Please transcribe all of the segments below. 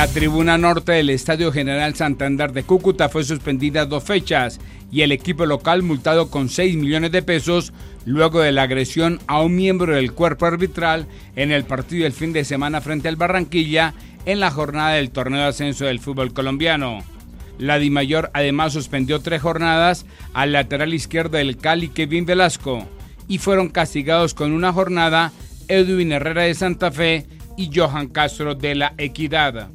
La tribuna norte del Estadio General Santander de Cúcuta fue suspendida dos fechas y el equipo local multado con 6 millones de pesos luego de la agresión a un miembro del cuerpo arbitral en el partido del fin de semana frente al Barranquilla en la jornada del torneo de ascenso del fútbol colombiano. La Dimayor además suspendió tres jornadas al lateral izquierdo del Cali Kevin Velasco y fueron castigados con una jornada Edwin Herrera de Santa Fe y Johan Castro de la Equidad.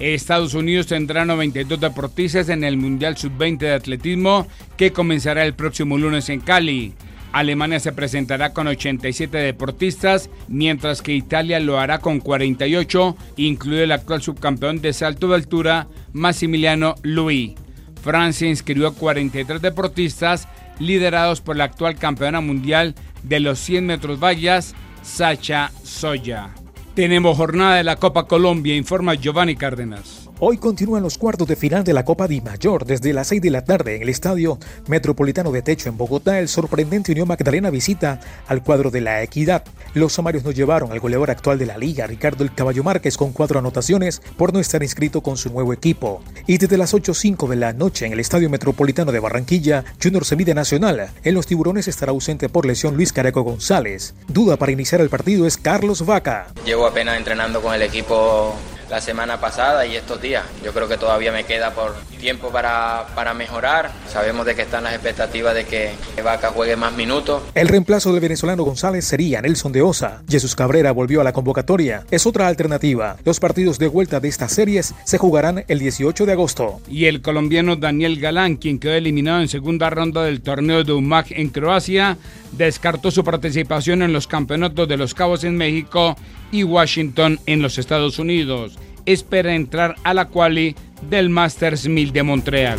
Estados Unidos tendrá 92 deportistas en el Mundial Sub-20 de Atletismo que comenzará el próximo lunes en Cali. Alemania se presentará con 87 deportistas, mientras que Italia lo hará con 48, incluido el actual subcampeón de salto de altura, Massimiliano Louis. Francia inscribió 43 deportistas, liderados por la actual campeona mundial de los 100 metros vallas, Sacha Soya. Tenemos jornada de la Copa Colombia, informa Giovanni Cárdenas. Hoy continúan los cuartos de final de la Copa Di Mayor desde las 6 de la tarde en el Estadio Metropolitano de Techo en Bogotá. El sorprendente Unión Magdalena visita al cuadro de la Equidad. Los samarios nos llevaron al goleador actual de la liga, Ricardo El Caballo Márquez, con cuatro anotaciones por no estar inscrito con su nuevo equipo. Y desde las 8.05 de la noche en el Estadio Metropolitano de Barranquilla, Junior se mide nacional. En los tiburones estará ausente por lesión Luis Careco González. Duda para iniciar el partido es Carlos Vaca. Llevo apenas entrenando con el equipo la semana pasada y estos días. Yo creo que todavía me queda por tiempo para, para mejorar. Sabemos de que están las expectativas de que Vaca juegue más minutos. El reemplazo del venezolano González sería Nelson de Osa. Jesús Cabrera volvió a la convocatoria. Es otra alternativa. Los partidos de vuelta de estas series se jugarán el 18 de agosto. Y el colombiano Daniel Galán, quien quedó eliminado en segunda ronda del torneo de UMAC en Croacia, descartó su participación en los campeonatos de los Cabos en México y Washington en los Estados Unidos. Espera entrar a la quali del Masters 1000 de Montreal.